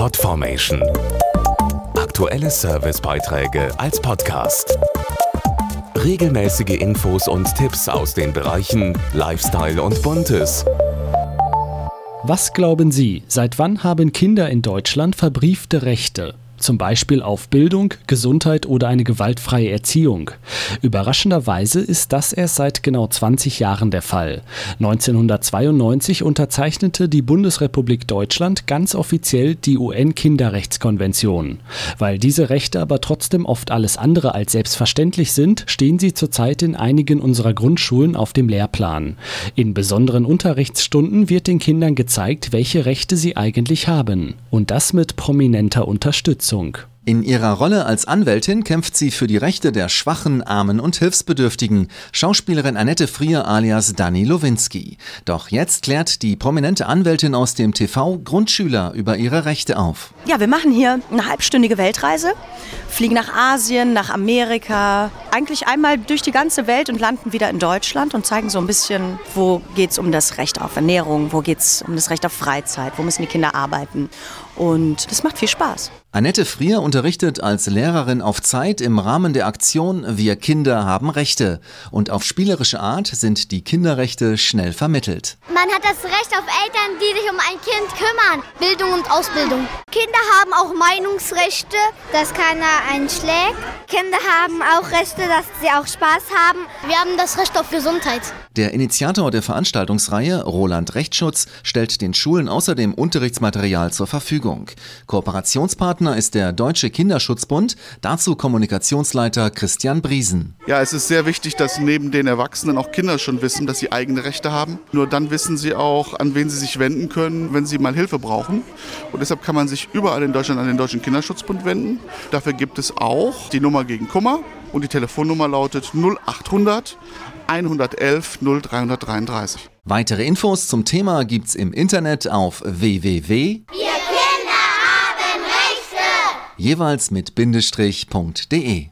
Podformation. Aktuelle Servicebeiträge als Podcast. Regelmäßige Infos und Tipps aus den Bereichen Lifestyle und Buntes. Was glauben Sie, seit wann haben Kinder in Deutschland verbriefte Rechte? Zum Beispiel auf Bildung, Gesundheit oder eine gewaltfreie Erziehung. Überraschenderweise ist das erst seit genau 20 Jahren der Fall. 1992 unterzeichnete die Bundesrepublik Deutschland ganz offiziell die UN-Kinderrechtskonvention. Weil diese Rechte aber trotzdem oft alles andere als selbstverständlich sind, stehen sie zurzeit in einigen unserer Grundschulen auf dem Lehrplan. In besonderen Unterrichtsstunden wird den Kindern gezeigt, welche Rechte sie eigentlich haben. Und das mit prominenter Unterstützung. Unterstützung. In ihrer Rolle als Anwältin kämpft sie für die Rechte der Schwachen, Armen und Hilfsbedürftigen. Schauspielerin Annette Frier alias Dani Lowinski. Doch jetzt klärt die prominente Anwältin aus dem TV Grundschüler über ihre Rechte auf. Ja, wir machen hier eine halbstündige Weltreise, fliegen nach Asien, nach Amerika, eigentlich einmal durch die ganze Welt und landen wieder in Deutschland und zeigen so ein bisschen, wo geht es um das Recht auf Ernährung, wo geht es um das Recht auf Freizeit, wo müssen die Kinder arbeiten. Und das macht viel Spaß. Annette Frier unterrichtet als Lehrerin auf Zeit im Rahmen der Aktion Wir Kinder haben Rechte. Und auf spielerische Art sind die Kinderrechte schnell vermittelt. Man hat das Recht auf Eltern, die sich um ein Kind kümmern. Bildung und Ausbildung. Kinder haben auch Meinungsrechte, dass keiner einen schlägt. Kinder haben auch Rechte, dass sie auch Spaß haben. Wir haben das Recht auf Gesundheit. Der Initiator der Veranstaltungsreihe, Roland Rechtsschutz, stellt den Schulen außerdem Unterrichtsmaterial zur Verfügung. Kooperationspartner ist der Deutsche Kinderschutzbund, dazu Kommunikationsleiter Christian Briesen. Ja, es ist sehr wichtig, dass neben den Erwachsenen auch Kinder schon wissen, dass sie eigene Rechte haben. Nur dann wissen sie auch, an wen sie sich wenden können, wenn sie mal Hilfe brauchen. Und deshalb kann man sich überall in Deutschland an den Deutschen Kinderschutzbund wenden. Dafür gibt es auch die Nummer gegen Kummer und die Telefonnummer lautet 0800 111 0333. Weitere Infos zum Thema gibt's im Internet auf www. Wir Kinder haben Rechte! jeweils mit Bindestrich.de.